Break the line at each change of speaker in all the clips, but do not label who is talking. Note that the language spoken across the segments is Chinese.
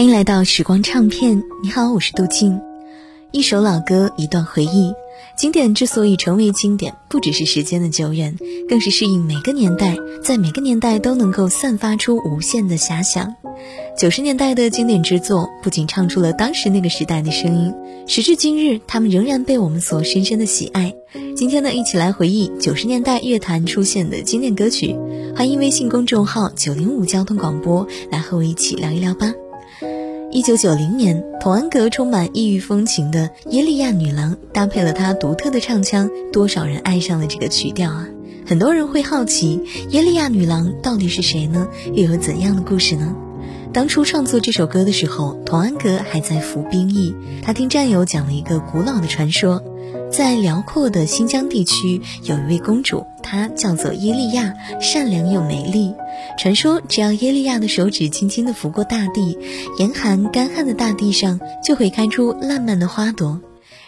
欢迎来到时光唱片。你好，我是杜静。一首老歌，一段回忆。经典之所以成为经典，不只是时间的久远，更是适应每个年代，在每个年代都能够散发出无限的遐想。九十年代的经典之作，不仅唱出了当时那个时代的声音，时至今日，他们仍然被我们所深深的喜爱。今天呢，一起来回忆九十年代乐坛出现的经典歌曲。欢迎微信公众号九零五交通广播来和我一起聊一聊吧。一九九零年，童安格充满异域风情的《耶利亚女郎》搭配了他独特的唱腔，多少人爱上了这个曲调啊！很多人会好奇，《耶利亚女郎》到底是谁呢？又有怎样的故事呢？当初创作这首歌的时候，童安格还在服兵役，他听战友讲了一个古老的传说。在辽阔的新疆地区，有一位公主，她叫做耶利亚，善良又美丽。传说，只要耶利亚的手指轻轻地拂过大地，严寒干旱的大地上就会开出烂漫的花朵。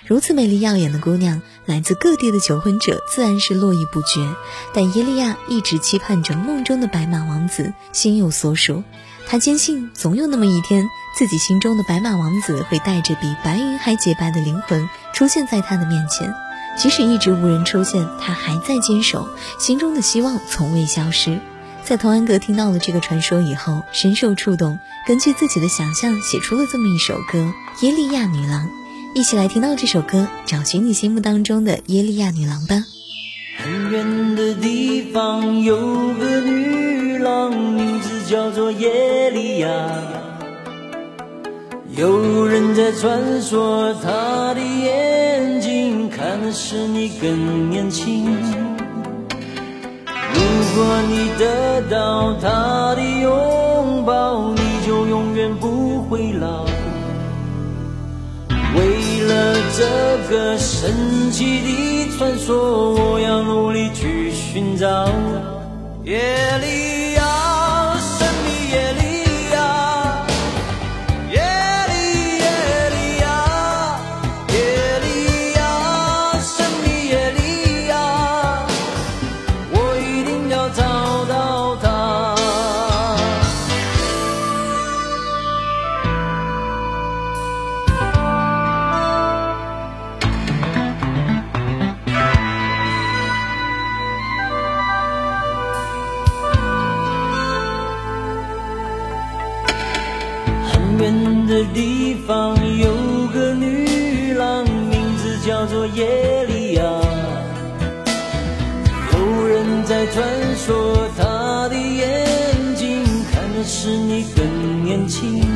如此美丽耀眼的姑娘，来自各地的求婚者自然是络绎不绝。但耶利亚一直期盼着梦中的白马王子，心有所属。他坚信，总有那么一天。自己心中的白马王子会带着比白云还洁白的灵魂出现在他的面前，即使一直无人出现，他还在坚守，心中的希望从未消失。在童安格听到了这个传说以后，深受触动，根据自己的想象写出了这么一首歌《耶利亚女郎》。一起来听到这首歌，找寻你心目当中的耶利亚女郎吧。
很远的地方有个女郎，名字叫做耶利亚。有人在传说，他的眼睛看的是你更年轻。如果你得到他的拥抱，你就永远不会老。为了这个神奇的传说，我要努力去寻找。夜里。远的地方有个女郎，名字叫做耶利亚。有人在传说，她的眼睛看的是你更年轻。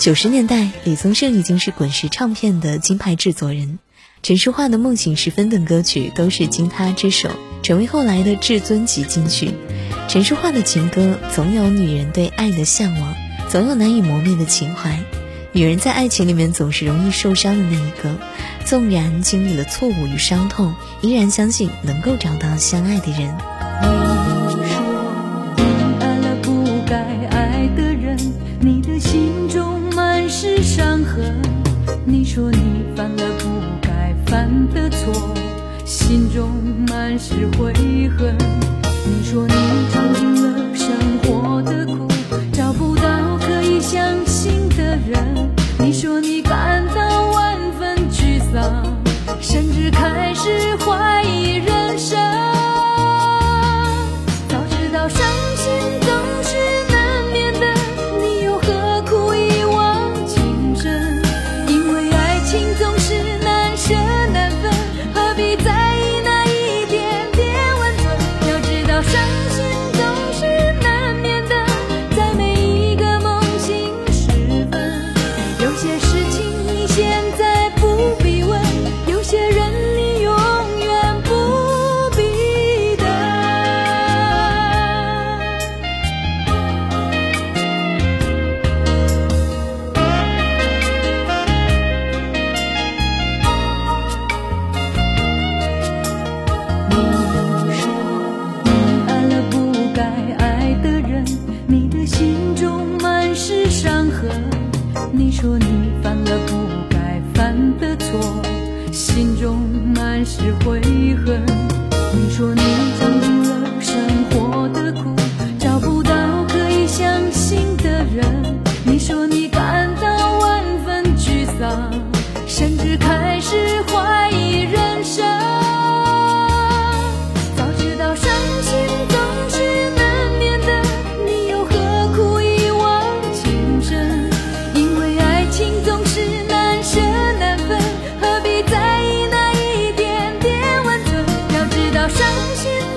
九十年代，李宗盛已经是滚石唱片的金牌制作人，陈淑桦的《梦醒时分》等歌曲都是经他之手，成为后来的至尊级金曲。陈淑桦的情歌总有女人对爱的向往，总有难以磨灭的情怀。女人在爱情里面总是容易受伤的那一个，纵然经历了错误与伤痛，依然相信能够找到相爱的人。
你伤心